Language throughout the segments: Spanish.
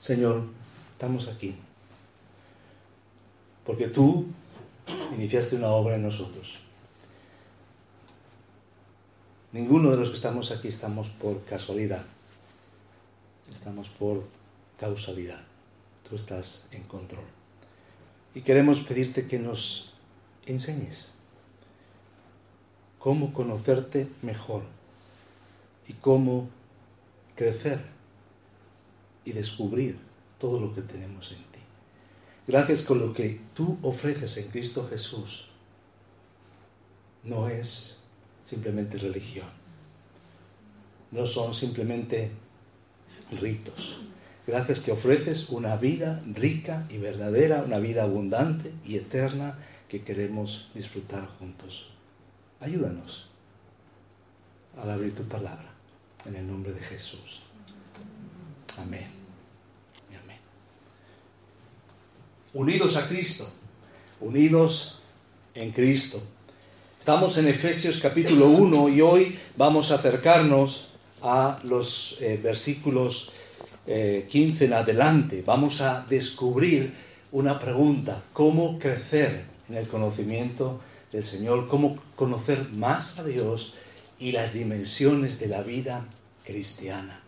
Señor, estamos aquí. Porque tú iniciaste una obra en nosotros. Ninguno de los que estamos aquí estamos por casualidad. Estamos por causalidad. Tú estás en control. Y queremos pedirte que nos enseñes cómo conocerte mejor y cómo crecer y descubrir todo lo que tenemos en ti. Gracias con lo que tú ofreces en Cristo Jesús. No es simplemente religión. No son simplemente ritos. Gracias que ofreces una vida rica y verdadera, una vida abundante y eterna que queremos disfrutar juntos. Ayúdanos al abrir tu palabra en el nombre de Jesús. Amén. Amén. Unidos a Cristo, unidos en Cristo. Estamos en Efesios capítulo 1 y hoy vamos a acercarnos a los eh, versículos 15 eh, en adelante. Vamos a descubrir una pregunta, ¿cómo crecer en el conocimiento del Señor? ¿Cómo conocer más a Dios y las dimensiones de la vida cristiana?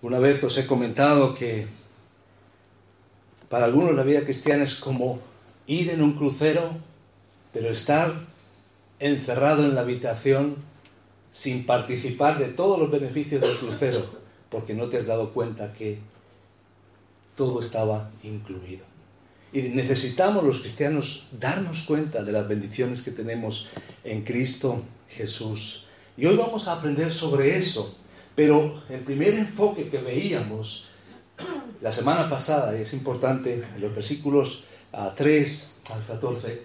Una vez os he comentado que para algunos la vida cristiana es como ir en un crucero, pero estar encerrado en la habitación sin participar de todos los beneficios del crucero, porque no te has dado cuenta que todo estaba incluido. Y necesitamos los cristianos darnos cuenta de las bendiciones que tenemos en Cristo Jesús. Y hoy vamos a aprender sobre eso. Pero el primer enfoque que veíamos la semana pasada, y es importante, en los versículos 3 ah, al 14,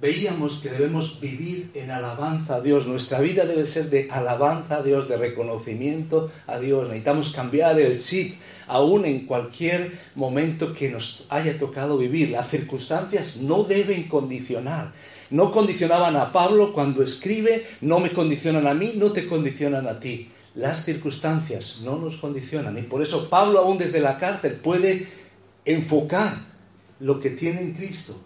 veíamos que debemos vivir en alabanza a Dios. Nuestra vida debe ser de alabanza a Dios, de reconocimiento a Dios. Necesitamos cambiar el chip, aún en cualquier momento que nos haya tocado vivir. Las circunstancias no deben condicionar. No condicionaban a Pablo cuando escribe, no me condicionan a mí, no te condicionan a ti las circunstancias no nos condicionan y por eso Pablo aún desde la cárcel puede enfocar lo que tiene en Cristo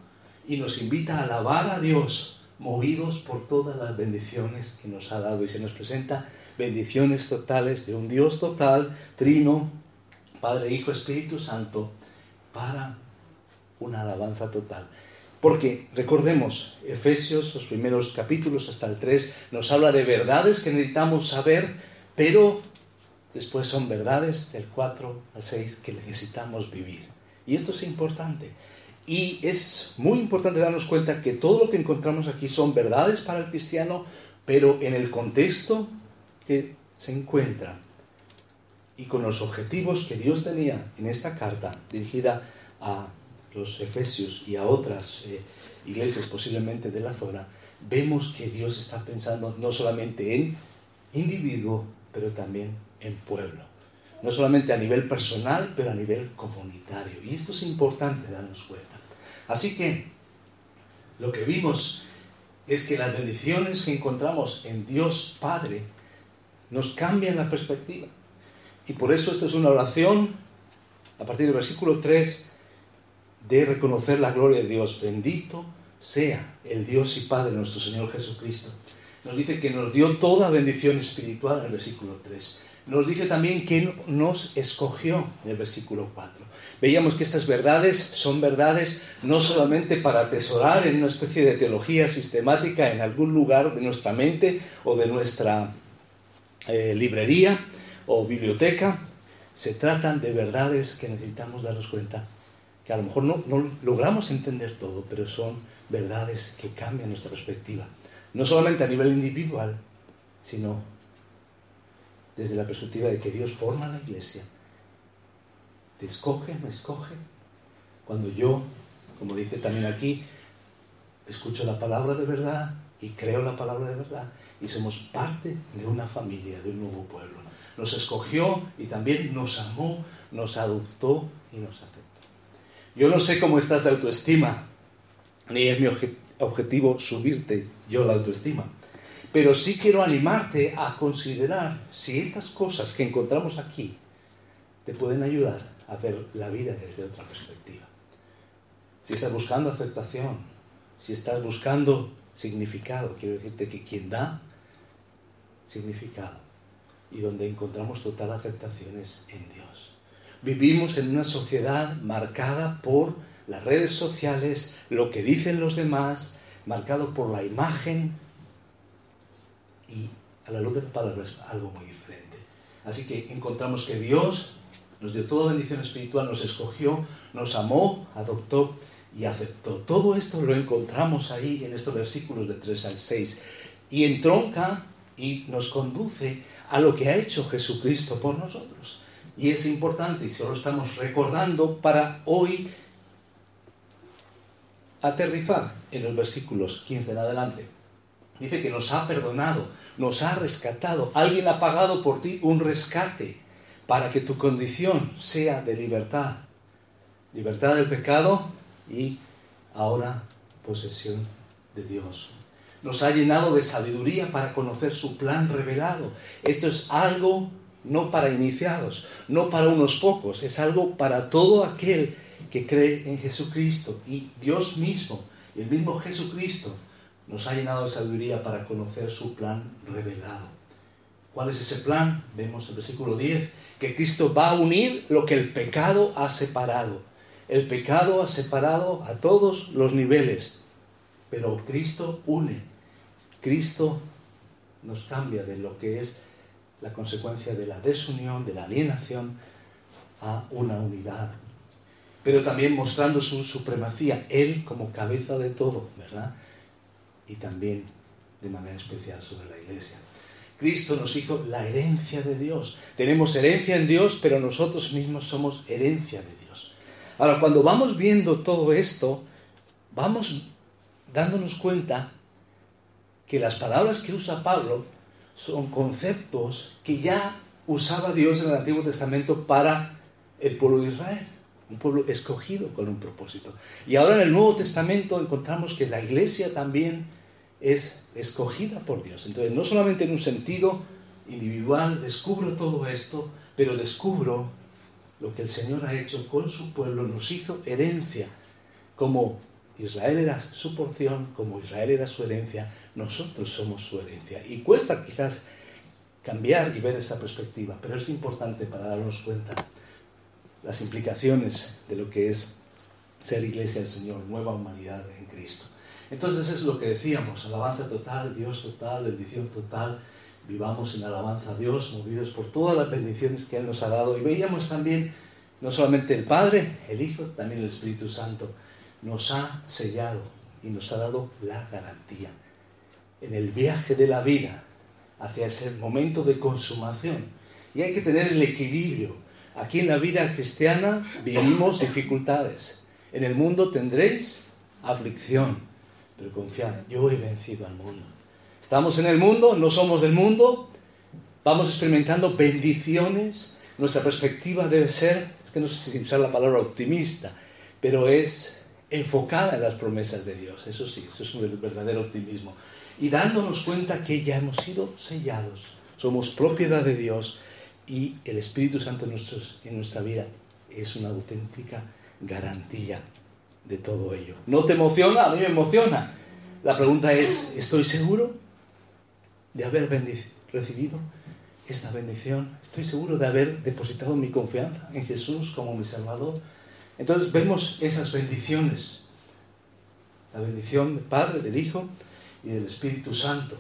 y nos invita a alabar a Dios movidos por todas las bendiciones que nos ha dado y se nos presenta bendiciones totales de un Dios total, trino, Padre, Hijo, Espíritu Santo, para una alabanza total. Porque recordemos, Efesios, los primeros capítulos hasta el 3, nos habla de verdades que necesitamos saber pero después son verdades del 4 al 6 que necesitamos vivir. Y esto es importante. Y es muy importante darnos cuenta que todo lo que encontramos aquí son verdades para el cristiano, pero en el contexto que se encuentra y con los objetivos que Dios tenía en esta carta dirigida a los efesios y a otras eh, iglesias posiblemente de la zona, vemos que Dios está pensando no solamente en individuo, pero también en pueblo. No solamente a nivel personal, pero a nivel comunitario. Y esto es importante darnos cuenta. Así que lo que vimos es que las bendiciones que encontramos en Dios Padre nos cambian la perspectiva. Y por eso esta es una oración, a partir del versículo 3, de reconocer la gloria de Dios. Bendito sea el Dios y Padre nuestro Señor Jesucristo nos dice que nos dio toda bendición espiritual en el versículo 3. Nos dice también que nos escogió en el versículo 4. Veíamos que estas verdades son verdades no solamente para atesorar en una especie de teología sistemática en algún lugar de nuestra mente o de nuestra eh, librería o biblioteca, se tratan de verdades que necesitamos darnos cuenta, que a lo mejor no, no logramos entender todo, pero son verdades que cambian nuestra perspectiva No solamente a nivel individual, sino desde la perspectiva de que Dios forma la iglesia. Te escoge, me escoge. Cuando yo, como dice también aquí, escucho la palabra de verdad y creo la palabra de verdad y somos parte de una familia, de un nuevo pueblo. Nos escogió y también nos amó, nos adoptó y nos aceptó. Yo no sé cómo estás de autoestima, ni es mi objetivo subirte yo la autoestima. Pero sí quiero animarte a considerar si estas cosas que encontramos aquí te pueden ayudar a ver la vida desde otra perspectiva. Si estás buscando aceptación, si estás buscando significado, quiero decirte que quien da significado y donde encontramos total aceptación es en Dios. Vivimos en una sociedad marcada por las redes sociales, lo que dicen los demás, marcado por la imagen y a la luz de la palabra es algo muy diferente. Así que encontramos que Dios nos dio toda bendición espiritual, nos escogió, nos amó, adoptó y aceptó. Todo esto lo encontramos ahí en estos versículos de 3 al 6 y entronca y nos conduce a lo que ha hecho Jesucristo por nosotros. Y es importante y se lo estamos recordando para hoy aterrizar en los versículos 15 en adelante. Dice que nos ha perdonado, nos ha rescatado. Alguien ha pagado por ti un rescate para que tu condición sea de libertad. Libertad del pecado y ahora posesión de Dios. Nos ha llenado de sabiduría para conocer su plan revelado. Esto es algo no para iniciados, no para unos pocos, es algo para todo aquel que cree en Jesucristo. Y Dios mismo, el mismo Jesucristo, nos ha llenado de sabiduría para conocer su plan revelado. ¿Cuál es ese plan? Vemos el versículo 10 que Cristo va a unir lo que el pecado ha separado. El pecado ha separado a todos los niveles, pero Cristo une. Cristo nos cambia de lo que es la consecuencia de la desunión, de la alienación, a una unidad pero también mostrando su supremacía, Él como cabeza de todo, ¿verdad? Y también de manera especial sobre la iglesia. Cristo nos hizo la herencia de Dios. Tenemos herencia en Dios, pero nosotros mismos somos herencia de Dios. Ahora, cuando vamos viendo todo esto, vamos dándonos cuenta que las palabras que usa Pablo son conceptos que ya usaba Dios en el Antiguo Testamento para el pueblo de Israel un pueblo escogido con un propósito. Y ahora en el Nuevo Testamento encontramos que la iglesia también es escogida por Dios. Entonces, no solamente en un sentido individual descubro todo esto, pero descubro lo que el Señor ha hecho con su pueblo, nos hizo herencia. Como Israel era su porción, como Israel era su herencia, nosotros somos su herencia. Y cuesta quizás cambiar y ver esta perspectiva, pero es importante para darnos cuenta las implicaciones de lo que es ser iglesia del Señor, nueva humanidad en Cristo. Entonces es lo que decíamos, alabanza total, Dios total, bendición total, vivamos en alabanza a Dios, movidos por todas las bendiciones que Él nos ha dado. Y veíamos también, no solamente el Padre, el Hijo, también el Espíritu Santo, nos ha sellado y nos ha dado la garantía. En el viaje de la vida hacia ese momento de consumación. Y hay que tener el equilibrio Aquí en la vida cristiana vivimos dificultades. En el mundo tendréis aflicción, pero confiad, yo he vencido al mundo. Estamos en el mundo, no somos del mundo, vamos experimentando bendiciones. Nuestra perspectiva debe ser, es que no sé si usar la palabra optimista, pero es enfocada en las promesas de Dios. Eso sí, eso es un verdadero optimismo. Y dándonos cuenta que ya hemos sido sellados, somos propiedad de Dios y el Espíritu Santo en, nuestra vida es una auténtica garantía de todo ello. ¿No te emociona? A mí me emociona. La pregunta es, ¿estoy seguro de haber recibido esta bendición? ¿Estoy seguro de haber depositado mi confianza en Jesús como mi Salvador? Entonces vemos esas bendiciones. La bendición del Padre, del Hijo y del Espíritu Santo.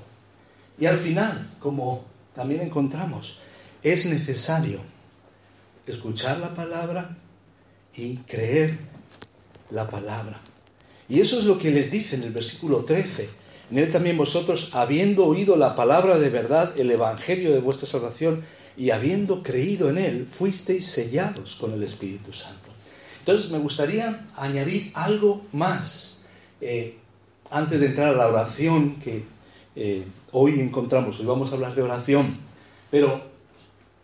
Y al final, como también encontramos, es necesario escuchar la palabra y creer la palabra. Y eso es lo que les dice en el versículo 13. en él también vosotros, habiendo oído la palabra de verdad, el evangelio de vuestra salvación, y habiendo creído en él, fuisteis sellados con el Espíritu Santo. Entonces me gustaría añadir algo más eh, antes de entrar a la oración que eh, hoy encontramos. Hoy vamos a hablar de oración. Pero,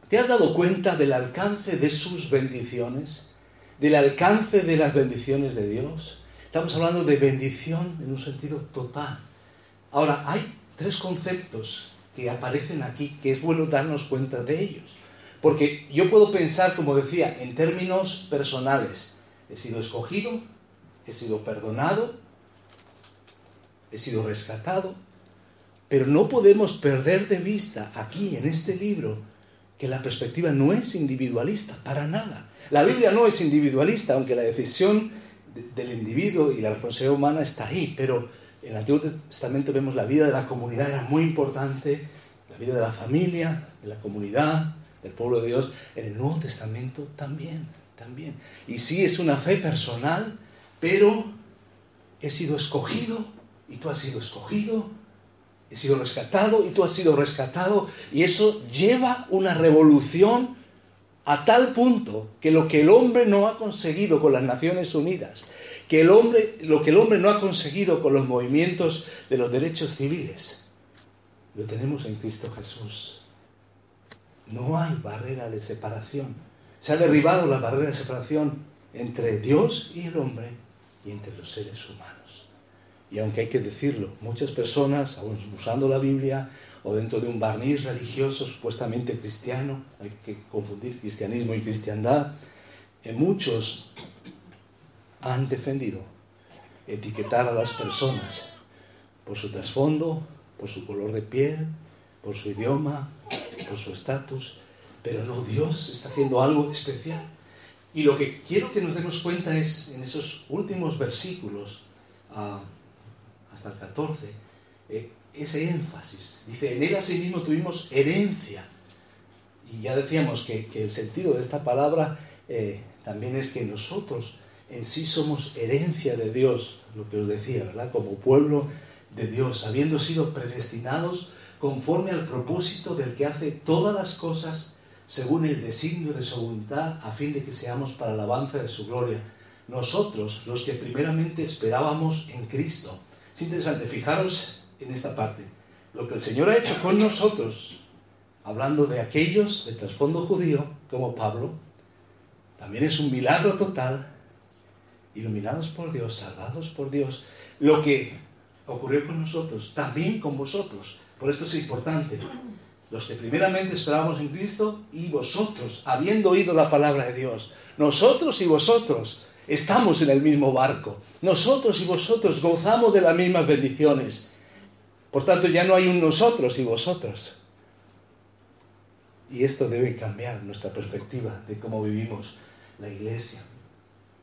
¿te has dado cuenta del alcance de sus bendiciones? ¿Del alcance de las bendiciones de Dios? Estamos hablando de bendición en un sentido total. Ahora, hay tres conceptos que aparecen aquí que es bueno darnos cuenta de ellos. Porque yo puedo pensar, como decía, en términos personales. He sido escogido, he sido perdonado, he sido rescatado, pero no podemos perder de vista aquí en este libro que la perspectiva no es individualista, para nada. La Biblia no es individualista, aunque la decisión del individuo y la responsabilidad humana está ahí, pero en el Antiguo Testamento vemos la vida de la comunidad era muy importante, la vida de la familia, de la comunidad, del pueblo de Dios, en el Nuevo Testamento también, también. Y sí es una fe personal, pero he sido escogido y tú has sido escogido he sido rescatado y tú has sido rescatado. Y eso lleva una revolución a tal punto que lo que el hombre no ha conseguido con las Naciones Unidas, que el hombre, lo que el hombre no ha conseguido con los movimientos de los derechos civiles, lo tenemos en Cristo Jesús. No hay barrera de separación. Se ha derribado la barrera de separación entre Dios y el hombre y entre los seres humanos. Y aunque hay que decirlo, muchas personas, aún usando la Biblia o dentro de un barniz religioso supuestamente cristiano, hay que confundir cristianismo y cristiandad, en eh, muchos han defendido etiquetar a las personas por su trasfondo, por su color de piel, por su idioma, por su estatus, pero no, Dios está haciendo algo especial. Y lo que quiero que nos demos cuenta es en esos últimos versículos, uh, hasta el 14, eh, ese énfasis. Dice, en él asimismo tuvimos herencia. Y ya decíamos que, el sentido de esta palabra eh, también es que nosotros en sí somos herencia de Dios, lo que os decía, ¿verdad? Como pueblo de Dios, habiendo sido predestinados conforme al propósito del que hace todas las cosas según el designio de su voluntad, a fin de que seamos para la alabanza de su gloria. Nosotros, los que primeramente esperábamos en Cristo, es interesante, fijaros en esta parte. Lo que el Señor ha hecho con nosotros, hablando de aquellos de trasfondo judío, como Pablo, también es un milagro total, iluminados por Dios, salvados por Dios. Lo que ocurrió con nosotros, también con vosotros. Por esto es importante. Los que primeramente esperábamos en Cristo y vosotros, habiendo oído la palabra de Dios, nosotros y vosotros, Estamos en el mismo barco. Nosotros y vosotros gozamos de las mismas bendiciones. Por tanto, ya no hay un nosotros y vosotros. Y esto debe cambiar nuestra perspectiva de cómo vivimos la iglesia.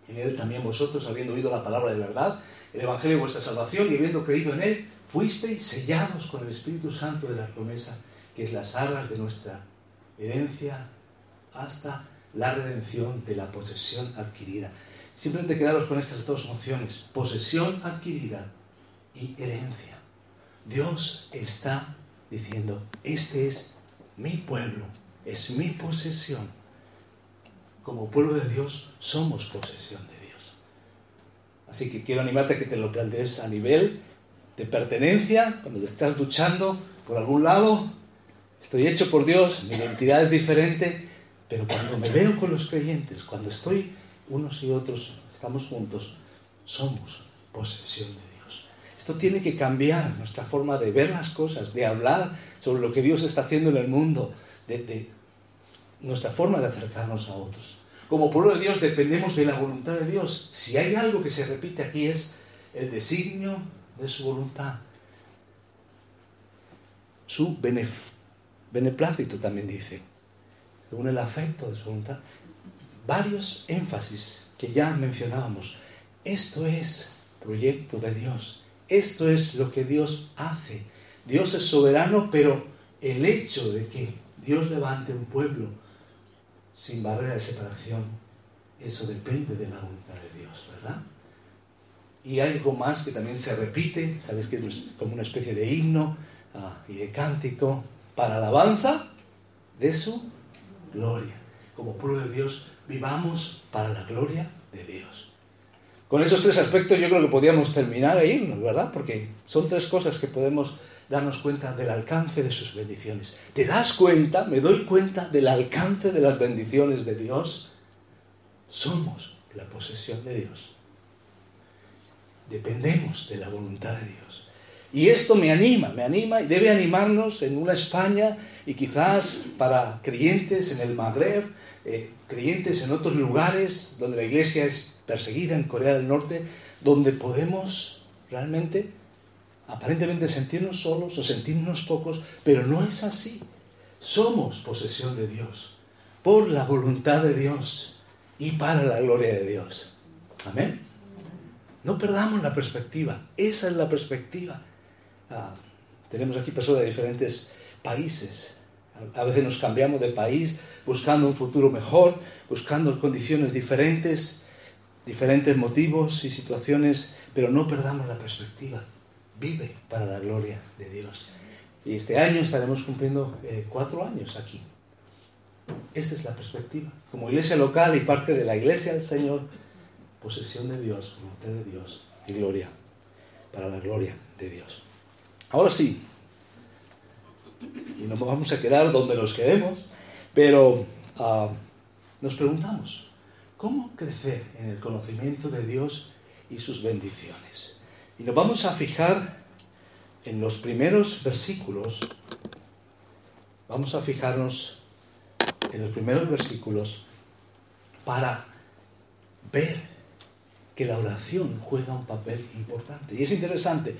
En él también vosotros, habiendo oído la palabra de verdad, el Evangelio de vuestra salvación y habiendo creído en él, fuisteis sellados con el Espíritu Santo de la promesa, que es las arras de nuestra herencia hasta la redención de la posesión adquirida. Simplemente quedaros con estas dos nociones, posesión adquirida y herencia. Dios está diciendo, este es mi pueblo, es mi posesión. Como pueblo de Dios somos posesión de Dios. Así que quiero animarte a que te lo plantees a nivel de pertenencia, cuando te estás luchando por algún lado, estoy hecho por Dios, mi identidad es diferente, pero cuando me veo con los creyentes, cuando estoy unos y otros estamos juntos, somos posesión de Dios. Esto tiene que cambiar nuestra forma de ver las cosas, de hablar sobre lo que Dios está haciendo en el mundo, de, nuestra forma de acercarnos a otros. Como pueblo de Dios dependemos de la voluntad de Dios. Si hay algo que se repite aquí es el designio de su voluntad. Su beneplácito también dice, según el afecto de su voluntad varios énfasis que ya mencionábamos. Esto es proyecto de Dios. Esto es lo que Dios hace. Dios es soberano, pero el hecho de que Dios levante un pueblo sin barrera de separación, eso depende de la voluntad de Dios, ¿verdad? y algo más que también se repite, sabes que es como una especie de himno ah, y de cántico para alabanza de su gloria. Como pueblo de Dios, vivamos para la gloria de Dios. Con esos tres aspectos yo creo que podríamos terminar e irnos, ¿verdad? Porque son tres cosas que podemos darnos cuenta del alcance de sus bendiciones. ¿Te das cuenta? ¿Me doy cuenta del alcance de las bendiciones de Dios? Somos la posesión de Dios. Dependemos de la voluntad de Dios. Y esto me anima, me anima y debe animarnos en una España y quizás para creyentes en el Magreb, eh, creyentes en otros lugares donde la iglesia es perseguida, en Corea del Norte, donde podemos realmente, aparentemente sentirnos solos o sentirnos pocos, pero no es así. Somos posesión de Dios, por la voluntad de Dios y para la gloria de Dios. Amén. No perdamos la perspectiva, esa es la perspectiva. Ah, tenemos aquí personas de diferentes países. A veces nos cambiamos de país buscando un futuro mejor, buscando condiciones diferentes, diferentes motivos y situaciones, pero no perdamos la perspectiva. Vive para la gloria de Dios. Y este año estaremos cumpliendo eh, cuatro años aquí. Esta es la perspectiva. Como iglesia local y parte de la iglesia del Señor, posesión de Dios, voluntad de Dios y gloria, para la gloria de Dios. Ahora sí, y nos vamos a quedar donde nos quedemos, pero ah, nos preguntamos, ¿cómo crecer en el conocimiento de Dios y sus bendiciones? Y nos vamos a fijar en los primeros versículos, vamos a fijarnos en los primeros versículos para ver que la oración juega un papel importante. Y es interesante.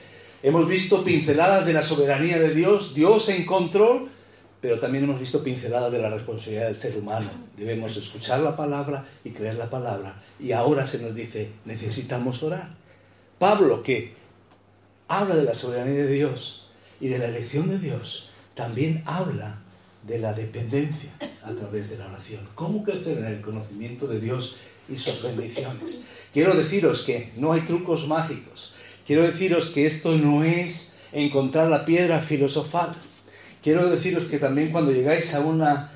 Hemos visto pinceladas de la soberanía de Dios, Dios en control, pero también hemos visto pinceladas de la responsabilidad del ser humano. Debemos escuchar la palabra y creer la palabra. Y ahora se nos dice, necesitamos orar. Pablo, que habla de la soberanía de Dios y de la elección de Dios, también habla de la dependencia a través de la oración. ¿Cómo crecer en el conocimiento de Dios y sus bendiciones? Quiero deciros que no hay trucos mágicos. Quiero deciros que esto no es encontrar la piedra filosofal. Quiero deciros que también cuando llegáis a una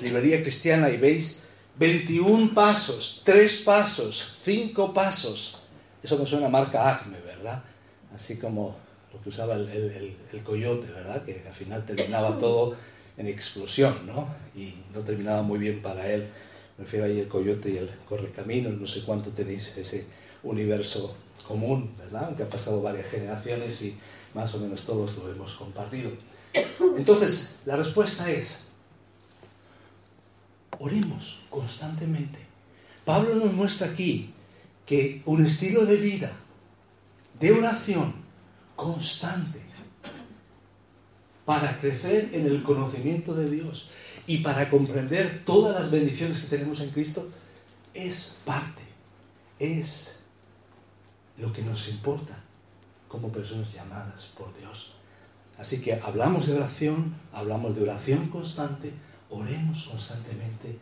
librería cristiana y veis 21 pasos, 3 pasos, 5 pasos, eso me suena a marca Acme, ¿verdad? Así como lo que usaba el, el coyote, ¿verdad? Que al final terminaba todo en explosión, ¿no? Y no terminaba muy bien para él me refiero ahí el coyote y el correcaminos, no sé cuánto tenéis ese universo común, ¿verdad? Aunque ha pasado varias generaciones y más o menos todos lo hemos compartido. Entonces, la respuesta es, oremos constantemente. Pablo nos muestra aquí que un estilo de vida de oración constante para crecer en el conocimiento de Dios y para comprender todas las bendiciones que tenemos en Cristo es parte, es lo que nos importa como personas llamadas por Dios. Así que hablamos de oración, hablamos de oración constante, oremos constantemente.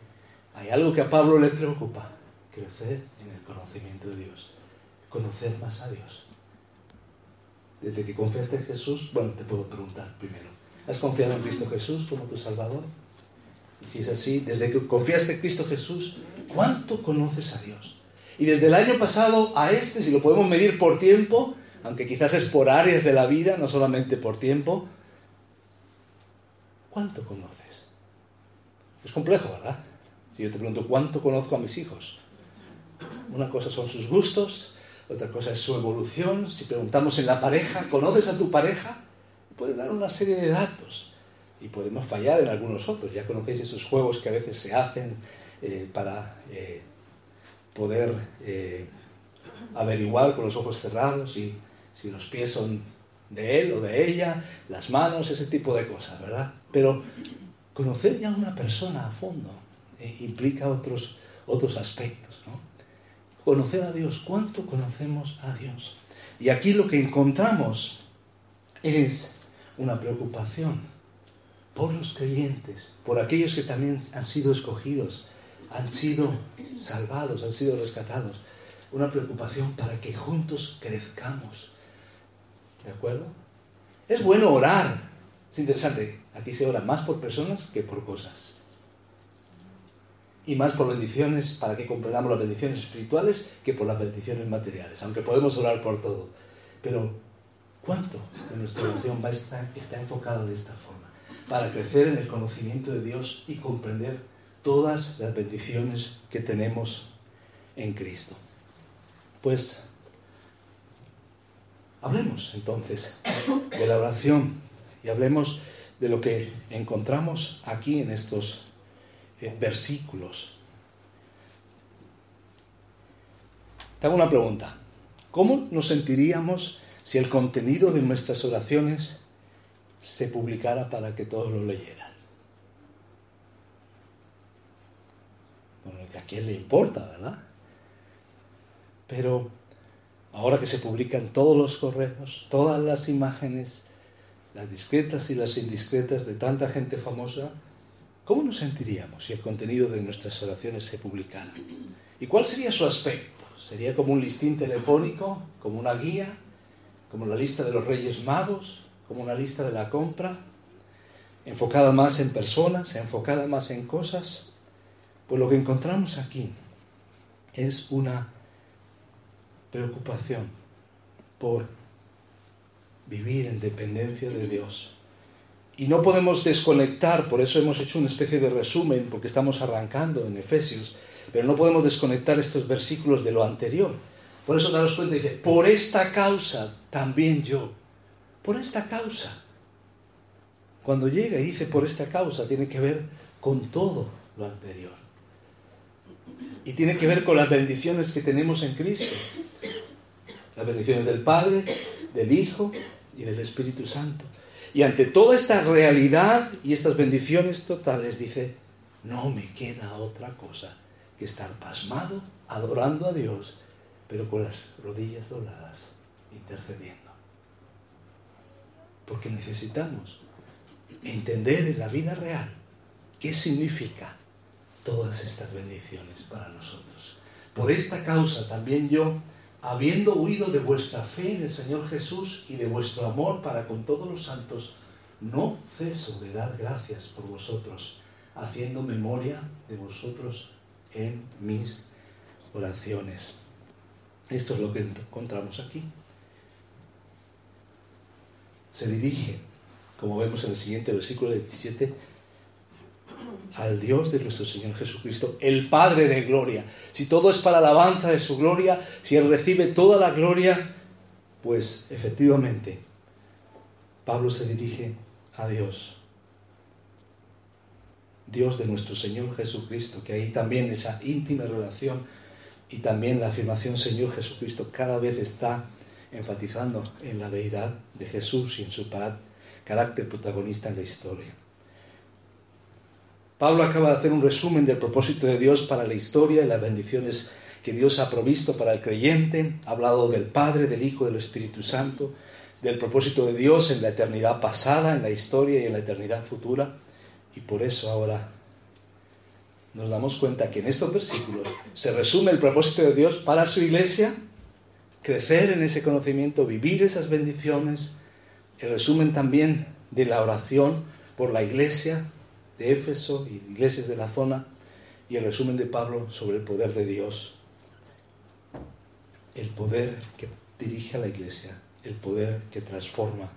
Hay algo que a Pablo le preocupa, crecer en el conocimiento de Dios, conocer más a Dios. Desde que confiaste en Jesús, bueno, te puedo preguntar primero, ¿has confiado en Cristo Jesús como tu Salvador? si es así, desde que confiaste en Cristo Jesús, ¿cuánto conoces a Dios? Y desde el año pasado a este, si lo podemos medir por tiempo, aunque quizás es por áreas de la vida, no solamente por tiempo, ¿cuánto conoces? Es complejo, ¿verdad? Si yo te pregunto, ¿cuánto conozco a mis hijos? Una cosa son sus gustos, otra cosa es su evolución. Si preguntamos en la pareja, ¿conoces a tu pareja? Puede dar una serie de datos y podemos fallar en algunos otros. Ya conocéis esos juegos que a veces se hacen eh, para eh, poder eh, averiguar con los ojos cerrados y si los pies son de él o de ella, las manos, ese tipo de cosas, ¿verdad? Pero conocer ya a una persona a fondo implica otros, otros aspectos, ¿no? Conocer a Dios, ¿cuánto conocemos a Dios? Y aquí lo que encontramos es una preocupación por los creyentes, por aquellos que también han sido escogidos, han sido salvados, han sido rescatados. una preocupación para que juntos crezcamos. ¿De acuerdo? Es bueno orar. Es interesante. Aquí se ora más por personas que por cosas. Y más por bendiciones, para que comprendamos las bendiciones espirituales, que por las bendiciones materiales. Aunque podemos orar por todo. Pero, ¿cuánto de nuestra oración va está enfocada de esta forma? Para crecer en el conocimiento de Dios y comprender todas las bendiciones que tenemos en Cristo. Pues hablemos entonces de la oración y hablemos de lo que encontramos aquí en estos eh, versículos. Te hago una pregunta. ¿Cómo nos sentiríamos si el contenido de nuestras oraciones se publicara para que todos lo leyeran? Bueno, a quién le importa, ¿verdad? Pero ahora que se publican todos los correos, todas las imágenes, las discretas y las indiscretas de tanta gente famosa, ¿cómo nos sentiríamos si el contenido de nuestras oraciones se publicara? ¿Y cuál sería su aspecto? ¿Sería como un listín telefónico, como una guía, como la lista de los Reyes Magos, como una lista de la compra, enfocada más en personas, enfocada más en cosas? Pues lo que encontramos aquí es una preocupación por vivir en dependencia de Dios. Y no podemos desconectar, por eso hemos hecho una especie de resumen, porque estamos arrancando en Efesios, pero no podemos desconectar estos versículos de lo anterior. Por eso daros cuenta, dice, por esta causa también yo, por esta causa. Cuando llega y dice por esta causa, tiene que ver con todo lo anterior. Y tiene que ver con las bendiciones que tenemos en Cristo. Las bendiciones del Padre, del Hijo y del Espíritu Santo. Y ante toda esta realidad y estas bendiciones totales, dice, no me queda otra cosa que estar pasmado, adorando a Dios, pero con las rodillas dobladas, intercediendo. Porque necesitamos entender en la vida real qué significa todas estas bendiciones para nosotros. Por esta causa también yo habiendo huido de vuestra fe en el Señor Jesús y de vuestro amor para con todos los santos, no ceso de dar gracias por vosotros, haciendo memoria de vosotros en mis oraciones. Esto es lo que encontramos aquí. Se dirige, como vemos en el siguiente versículo 17, al Dios de nuestro Señor Jesucristo, el Padre de gloria. Si todo es para alabanza de su gloria, si Él recibe toda la gloria, pues efectivamente Pablo se dirige a Dios. Dios de nuestro Señor Jesucristo, que ahí también esa íntima relación y también la afirmación Señor Jesucristo cada vez está enfatizando en la deidad de Jesús y en su carácter protagonista en la historia. Pablo acaba de hacer un resumen del propósito de Dios para la historia y las bendiciones que Dios ha provisto para el creyente. Ha hablado del Padre, del Hijo, del Espíritu Santo, del propósito de Dios en la eternidad pasada, en la historia y en la eternidad futura. Y por eso ahora nos damos cuenta que en estos versículos se resume el propósito de Dios para su iglesia, crecer en ese conocimiento, vivir esas bendiciones, el resumen también de la oración por la iglesia, de Éfeso y iglesias de la zona y el resumen de Pablo sobre el poder de Dios. El poder que dirige a la iglesia, el poder que transforma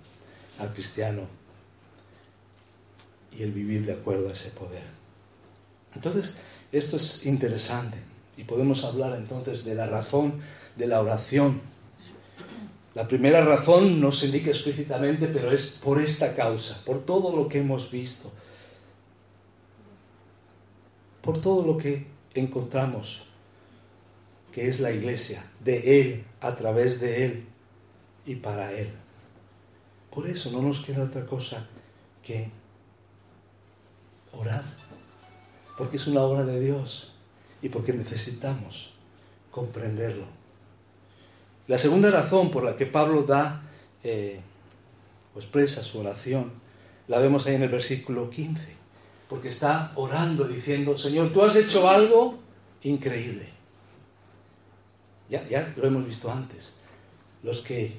al cristiano y el vivir de acuerdo a ese poder. Entonces, esto es interesante y podemos hablar entonces de la razón de la oración. La primera razón no se indica explícitamente, pero es por esta causa, por todo lo que hemos visto por todo lo que encontramos, que es la iglesia, de Él, a través de Él y para Él. Por eso no nos queda otra cosa que orar, porque es una obra de Dios y porque necesitamos comprenderlo. La segunda razón por la que Pablo da eh, o expresa su oración la vemos ahí en el versículo 15 porque está orando diciendo, Señor, tú has hecho algo increíble. Ya, ya lo hemos visto antes. Los que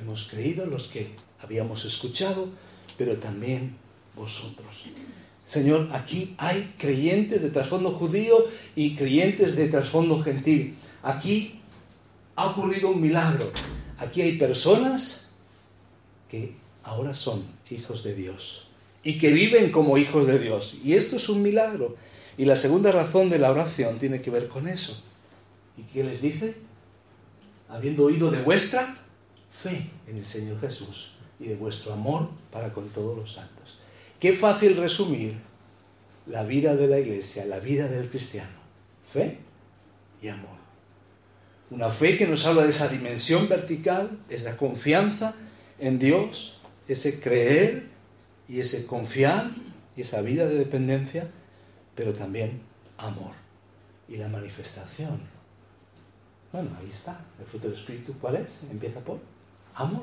hemos creído, los que habíamos escuchado, pero también vosotros. Señor, aquí hay creyentes de trasfondo judío y creyentes de trasfondo gentil. Aquí ha ocurrido un milagro. Aquí hay personas que ahora son hijos de Dios y que viven como hijos de Dios. Y esto es un milagro. Y la segunda razón de la oración tiene que ver con eso. ¿Y qué les dice? Habiendo oído de vuestra fe en el Señor Jesús y de vuestro amor para con todos los santos. Qué fácil resumir la vida de la iglesia, la vida del cristiano. Fe y amor. Una fe que nos habla de esa dimensión vertical, es la confianza en Dios, ese creer y ese confiar y esa vida de dependencia, pero también amor y la manifestación. Bueno, ahí está. El fruto del Espíritu, ¿cuál es? Empieza por amor.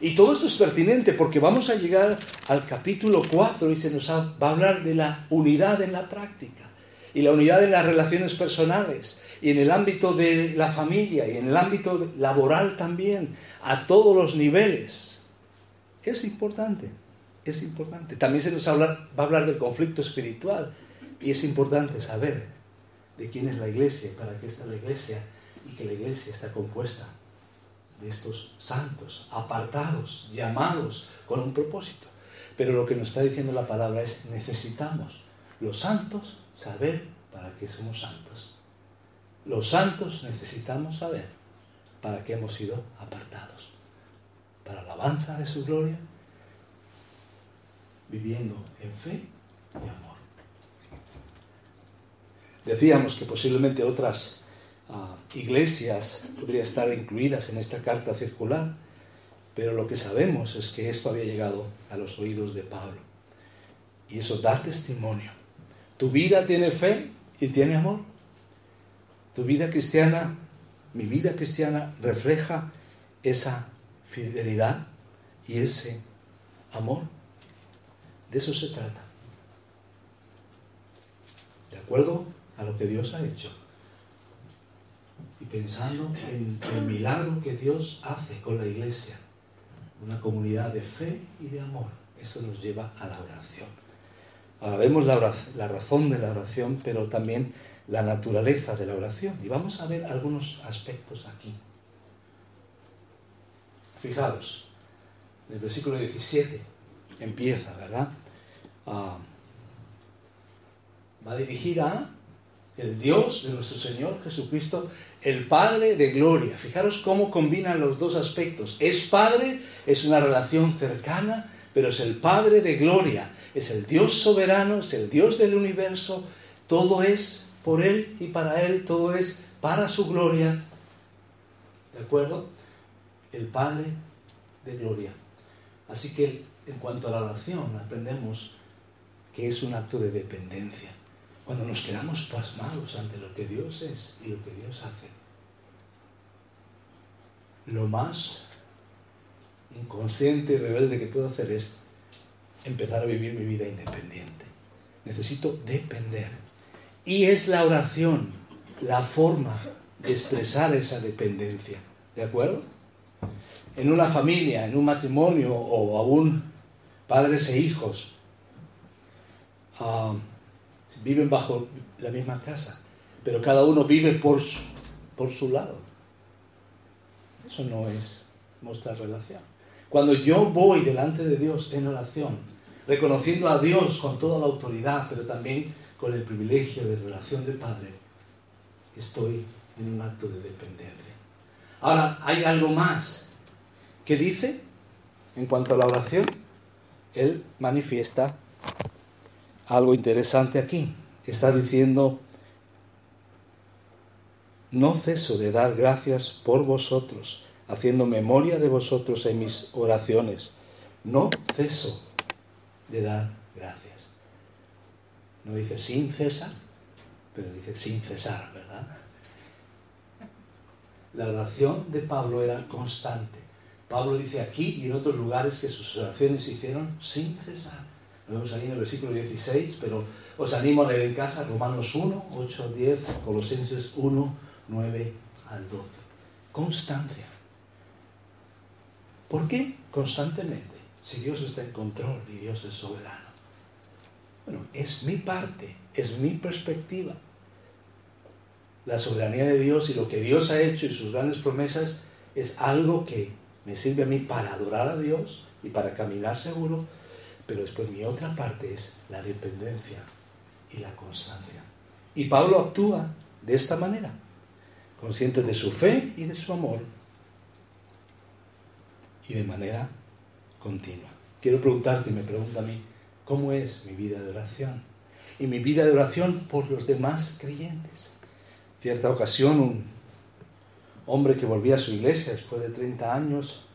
Y todo esto es pertinente porque vamos a llegar al capítulo 4 y se nos va a hablar de la unidad en la práctica y la unidad en las relaciones personales y en el ámbito de la familia y en el ámbito laboral también, a todos los niveles. Es importante, es importante. También se nos va a hablar del conflicto espiritual y es importante saber de quién es la iglesia, para qué está la iglesia y que la iglesia está compuesta de estos santos, apartados, llamados con un propósito. Pero lo que nos está diciendo la palabra es necesitamos los santos saber para qué somos santos. Los santos necesitamos saber para qué hemos sido apartados. Para alabanza de su gloria, viviendo en fe y amor. Decíamos que posiblemente otras iglesias podrían estar incluidas en esta carta circular, pero lo que sabemos es que esto había llegado a los oídos de Pablo. Y eso da testimonio. ¿Tu vida tiene fe y tiene amor? ¿Tu vida cristiana, mi vida cristiana, refleja esa fidelidad y ese amor? De eso se trata. ¿De acuerdo a lo que Dios ha hecho? y pensando en el milagro que Dios hace con la iglesia, una comunidad de fe y de amor. Eso nos lleva a la oración. Ahora vemos la, la razón de la oración, pero también la naturaleza de la oración. Y vamos a ver algunos aspectos aquí. Fijaros, en el versículo 17 empieza, ¿verdad? Ah, va a dirigir a el Dios de nuestro Señor Jesucristo, el Padre de gloria. Fijaros cómo combinan los dos aspectos. Es Padre, es una relación cercana, pero es el Padre de gloria. Es el Dios soberano, es el Dios del universo. Todo es por Él y para Él, todo es para su gloria. ¿De acuerdo? El Padre de gloria. Así que en cuanto a la oración, aprendemos que es un acto de dependencia cuando nos quedamos pasmados ante lo que Dios es y lo que Dios hace. Lo más inconsciente y rebelde que puedo hacer es empezar a vivir mi vida independiente. Necesito depender. Y es la oración la forma de expresar esa dependencia. ¿De acuerdo? En una familia, en un matrimonio o aún padres e hijos. Ah, viven bajo la misma casa, pero cada uno vive por su, por su lado. Eso no es mostrar relación. Cuando yo voy delante de Dios en oración, reconociendo a Dios con toda la autoridad, pero también con el privilegio de relación de Padre, estoy en un acto de dependencia. Ahora, hay algo más que dice en cuanto a la oración. Él manifiesta algo interesante aquí. Está diciendo, no ceso de dar gracias por vosotros, haciendo memoria de vosotros en mis oraciones. No ceso de dar gracias. No dice sin cesar, pero dice sin cesar, ¿verdad? La oración de Pablo era constante. Pablo dice aquí y en otros lugares que sus oraciones se hicieron sin cesar. Lo vemos ahí en el versículo 16, pero os animo a leer en casa Romanos 1, 8, 10, Colosenses 1, 9 al 12. Constancia. ¿Por qué constantemente? Si Dios está en control y Dios es soberano. Bueno, es mi parte, es mi perspectiva. La soberanía de Dios y lo que Dios ha hecho y sus grandes promesas es algo que me sirve a mí para adorar a Dios y para caminar seguro, pero después mi otra parte es la dependencia y la constancia. Y Pablo actúa de esta manera, consciente de su fe y de su amor, y de manera continua. Quiero preguntarte, me pregunta a mí, ¿cómo es mi vida de oración? Y mi vida de oración por los demás creyentes. Cierta ocasión, un hombre que volvía a su iglesia después de 30 años,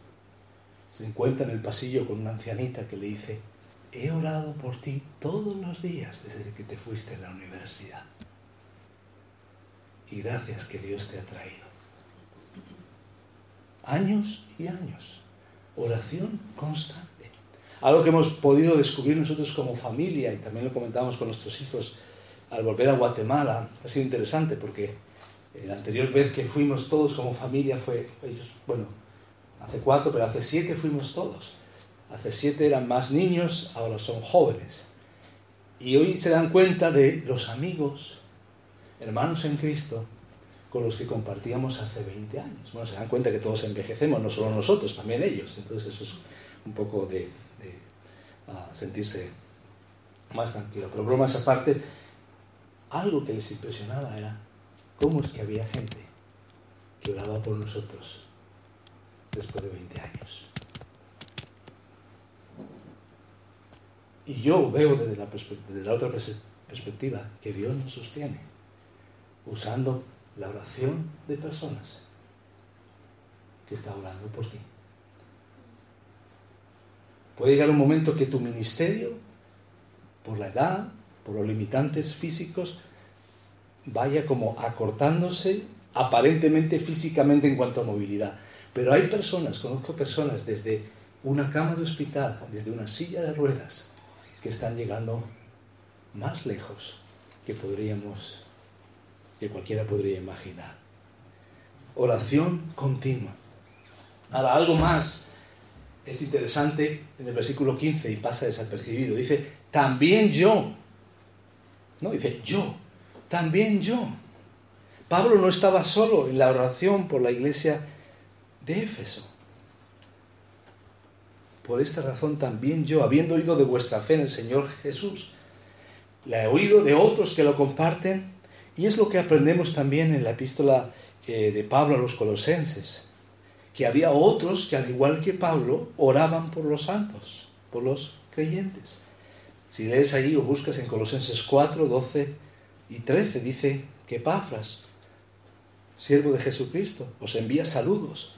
se encuentra en el pasillo con una ancianita que le dice, he orado por ti todos los días desde que te fuiste a la universidad. Y gracias que Dios te ha traído. Años y años. Oración constante. Algo que hemos podido descubrir nosotros como familia y también lo comentamos con nuestros hijos al volver a Guatemala. Ha sido interesante porque la anterior vez que fuimos todos como familia fue, bueno, hace cuatro, pero hace siete fuimos todos. Hace siete eran más niños, ahora son jóvenes. Y hoy se dan cuenta de los amigos, hermanos en Cristo, con los que compartíamos hace 20 años. Bueno, se dan cuenta que todos envejecemos, no solo nosotros, también ellos. Entonces eso es un poco de, ah, sentirse más tranquilo. Pero bromas aparte, algo que les impresionaba era cómo es que había gente que oraba por nosotros después de 20 años. Y yo veo desde la, desde la otra perspectiva que Dios nos sostiene usando la oración de personas que está orando por ti. Puede llegar un momento que tu ministerio, por la edad, por los limitantes físicos, vaya como acortándose aparentemente físicamente en cuanto a movilidad. Pero hay personas, conozco personas desde una cama de hospital, desde una silla de ruedas, que están llegando más lejos que podríamos, que cualquiera podría imaginar. Oración continua. Ahora, algo más es interesante en el versículo 15 y pasa desapercibido. Dice, también yo. No, dice yo. También yo. Pablo no estaba solo en la oración por la iglesia de Éfeso. Por esta razón también yo, habiendo oído de vuestra fe en el Señor Jesús, la he oído de otros que lo comparten, y es lo que aprendemos también en la epístola eh, de Pablo a los colosenses, que había otros que al igual que Pablo oraban por los santos, por los creyentes. Si lees allí o buscas en Colosenses 4, 12 y 13, dice que Pafras, siervo de Jesucristo, os envía saludos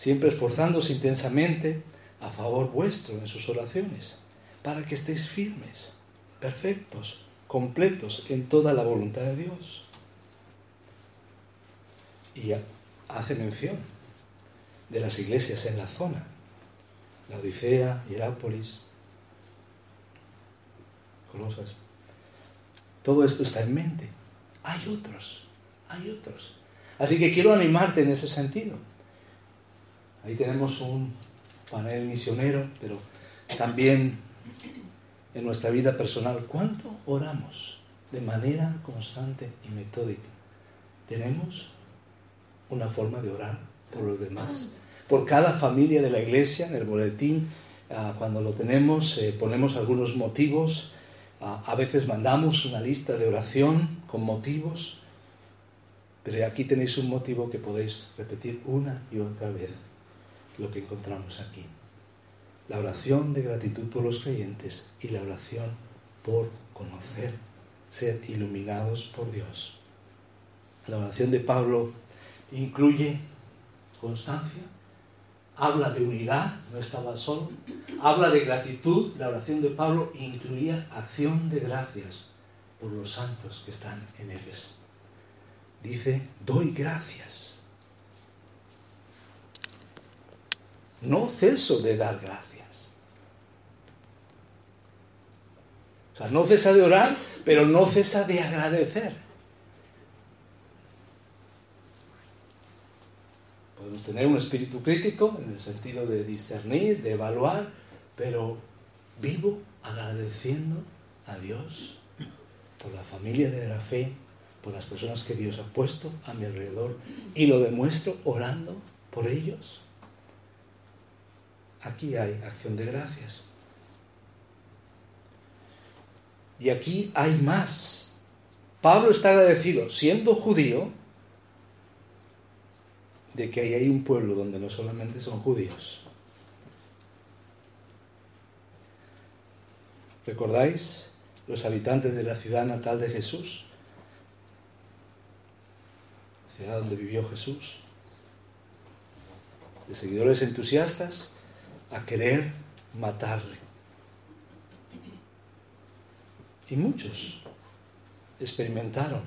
siempre esforzándose intensamente a favor vuestro en sus oraciones, para que estéis firmes, perfectos, completos en toda la voluntad de Dios. Y hace mención de las iglesias en la zona, la Odisea, Hierápolis, Colosas. Todo esto está en mente. Hay otros, hay otros. Así que quiero animarte en ese sentido Ahí tenemos un panel misionero, pero también en nuestra vida personal, ¿cuánto oramos de manera constante y metódica? ¿Tenemos una forma de orar por los demás? Por cada familia de la iglesia, en el boletín, ah, cuando lo tenemos, eh, ponemos algunos motivos, ah, a veces mandamos una lista de oración con motivos, pero aquí tenéis un motivo que podéis repetir una y otra vez lo que encontramos aquí. La oración de gratitud por los creyentes y la oración por conocer, ser iluminados por Dios. La oración de Pablo incluye constancia, habla de unidad, no estaba solo, habla de gratitud, la oración de Pablo incluía acción de gracias por los santos que están en Éfeso. Dice, doy gracias no ceso de dar gracias. O sea, no cesa de orar, pero no cesa de agradecer. tener un espíritu crítico en el sentido de discernir, de evaluar, pero vivo agradeciendo a Dios por la familia de la fe, por las personas que Dios ha puesto a mi alrededor y lo demuestro orando por ellos. Aquí hay acción de gracias. Y aquí hay más. Pablo está agradecido, siendo judío, de que ahí hay un pueblo donde no solamente son judíos. ¿Recordáis los habitantes de la ciudad natal de Jesús? La ciudad donde vivió Jesús. De seguidores entusiastas a querer matarle. Y muchos experimentaron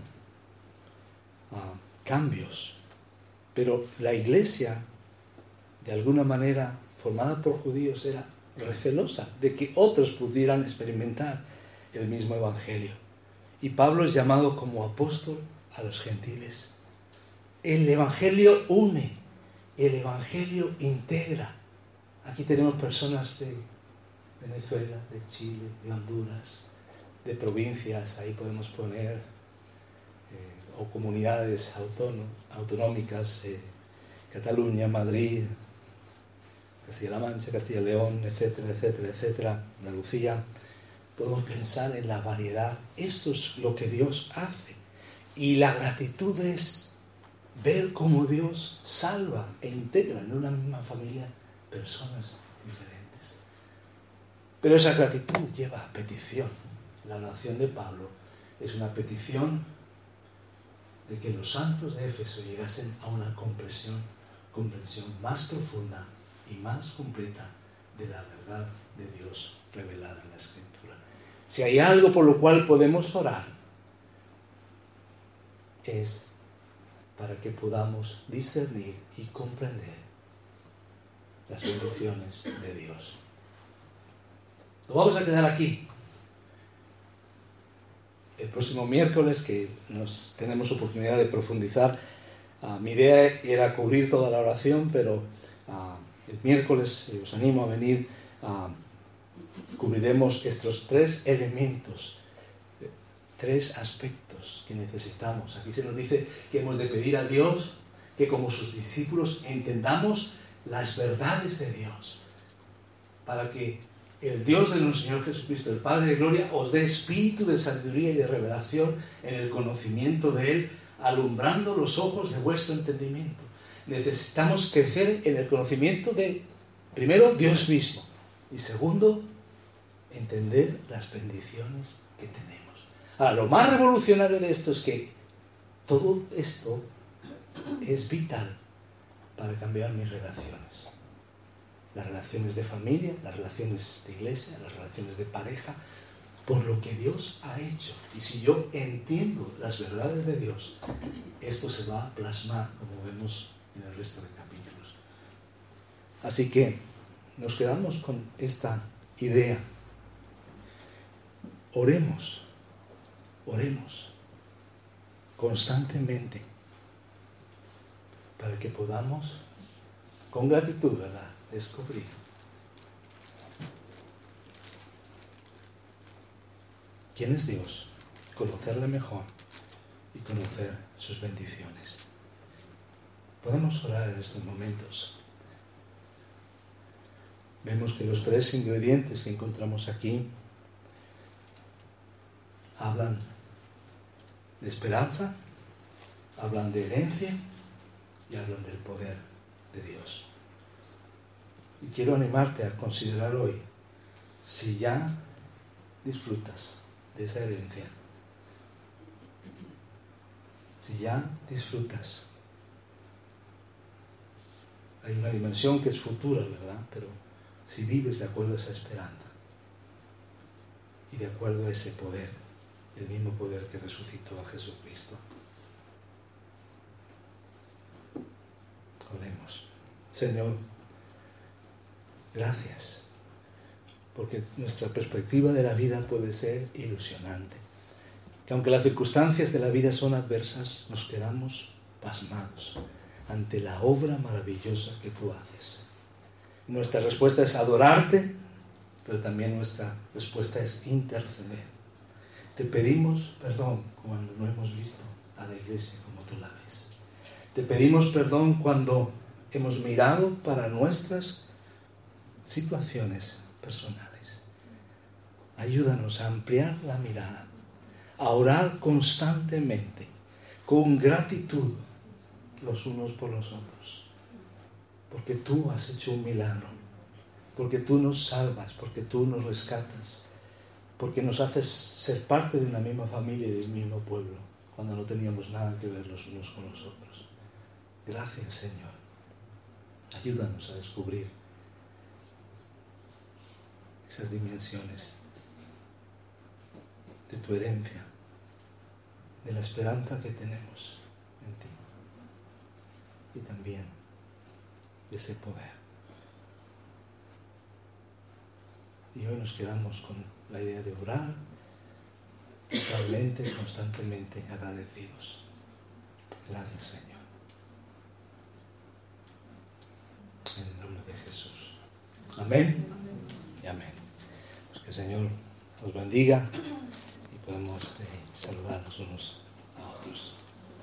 ah, cambios pero la iglesia, de alguna manera formada por judíos, era recelosa de que otros pudieran experimentar el mismo evangelio. Y Pablo es llamado como apóstol a los gentiles. El evangelio une, el evangelio integra. Aquí tenemos personas de Venezuela, de Chile, de Honduras, de provincias, ahí podemos poner o comunidades autonómicas, eh, Cataluña, Madrid, Castilla-La Mancha, Castilla-León, etcétera, etcétera, etcétera, Andalucía, podemos pensar en la variedad. Esto es lo que Dios hace. Y la gratitud es ver cómo Dios salva e integra en una misma familia personas diferentes. Pero esa gratitud lleva a petición. La oración de Pablo es una petición de que los santos de Éfeso llegasen a una comprensión, comprensión más profunda y más completa de la verdad de Dios revelada en la Escritura. Si hay algo por lo cual podemos orar, es para que podamos discernir y comprender las bendiciones de Dios. Lo vamos a quedar aquí el próximo miércoles, que nos tenemos oportunidad de profundizar. Ah, mi idea era cubrir toda la oración, pero ah, el miércoles eh, os animo a venir. Ah, cubriremos estos tres elementos, eh, tres aspectos que necesitamos. Aquí se nos dice que hemos de pedir a Dios que como sus discípulos entendamos las verdades de Dios, para que el Dios de nuestro Señor Jesucristo, el Padre de Gloria, os dé espíritu de sabiduría y de revelación en el conocimiento de Él, alumbrando los ojos de vuestro entendimiento. Necesitamos crecer en el conocimiento de, primero, Dios mismo, y segundo, entender las bendiciones que tenemos. Ahora, lo más revolucionario de esto es que todo esto es vital para cambiar mis relaciones las relaciones de familia, las relaciones de iglesia, las relaciones de pareja, por lo que Dios ha hecho. Y si yo entiendo las verdades de Dios, esto se va a plasmar, como vemos en el resto de capítulos. Así que nos quedamos con esta idea. Oremos, oremos constantemente para que podamos, con gratitud, descubrir. ¿Quién es Dios? Conocerle mejor y conocer sus bendiciones. Podemos orar en estos momentos. Vemos que los tres ingredientes que encontramos aquí hablan de esperanza, hablan de herencia y hablan del poder de Dios. Y quiero animarte a considerar hoy si ya disfrutas de esa herencia, si ya disfrutas. Hay una dimensión que es futura, ¿verdad? Pero si vives de acuerdo a esa esperanza y de acuerdo a ese poder, el mismo poder que resucitó a Jesucristo. Señor, Gracias. Porque nuestra perspectiva de la vida puede ser ilusionante. Que aunque las circunstancias de la vida son adversas, nos quedamos pasmados ante la obra maravillosa que tú haces. Nuestra respuesta es adorarte, pero también nuestra respuesta es interceder. Te pedimos perdón cuando no hemos visto a la iglesia como tú la ves. Te pedimos perdón cuando hemos mirado para nuestras situaciones personales. Ayúdanos a ampliar la mirada, a orar constantemente, con gratitud los unos por los otros. Porque tú has hecho un milagro, porque tú nos salvas, porque tú nos rescatas, porque nos haces ser parte de una misma familia y del mismo pueblo, cuando no teníamos nada que ver los unos con los otros. Gracias Señor. Ayúdanos a descubrir esas dimensiones de tu herencia, de la esperanza que tenemos en ti y también de ese poder. Y hoy nos quedamos con la idea de orar totalmente, constantemente agradecidos. Gracias Señor. En el nombre de Jesús. Amén y amén. Pues que el Señor os bendiga y podemos eh, saludarnos unos a otros.